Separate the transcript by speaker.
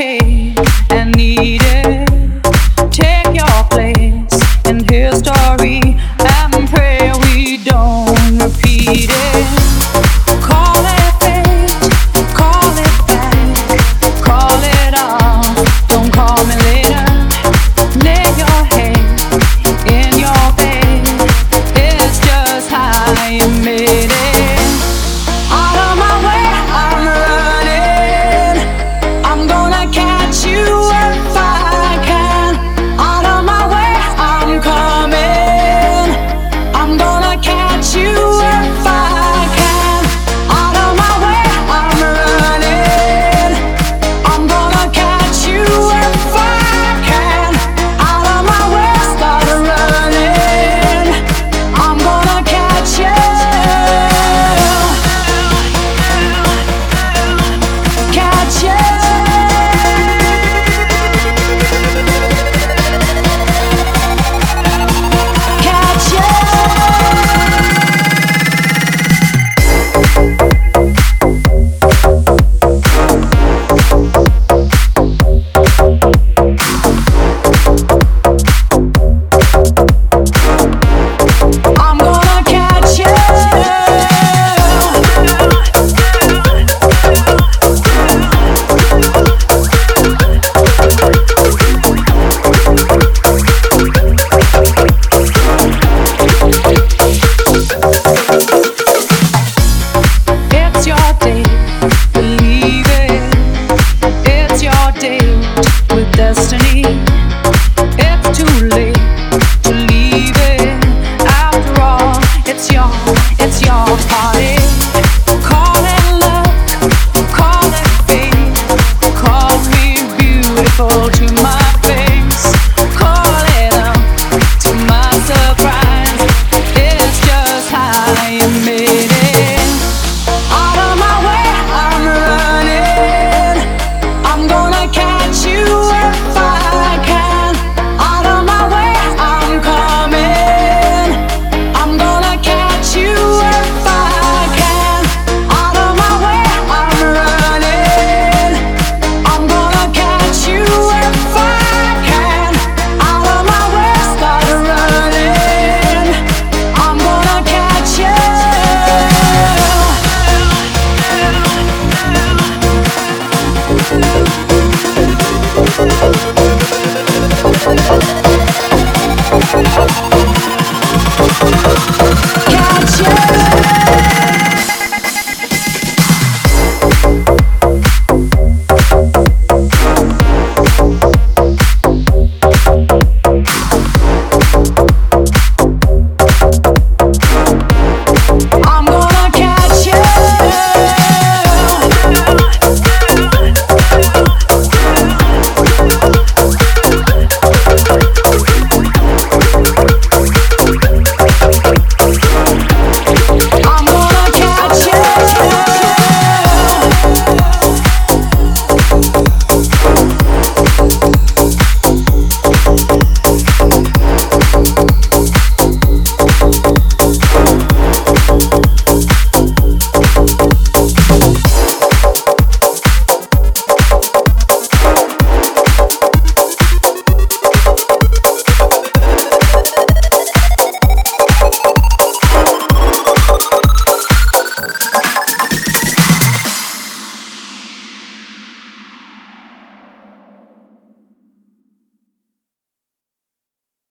Speaker 1: Hey. It's your, it's your.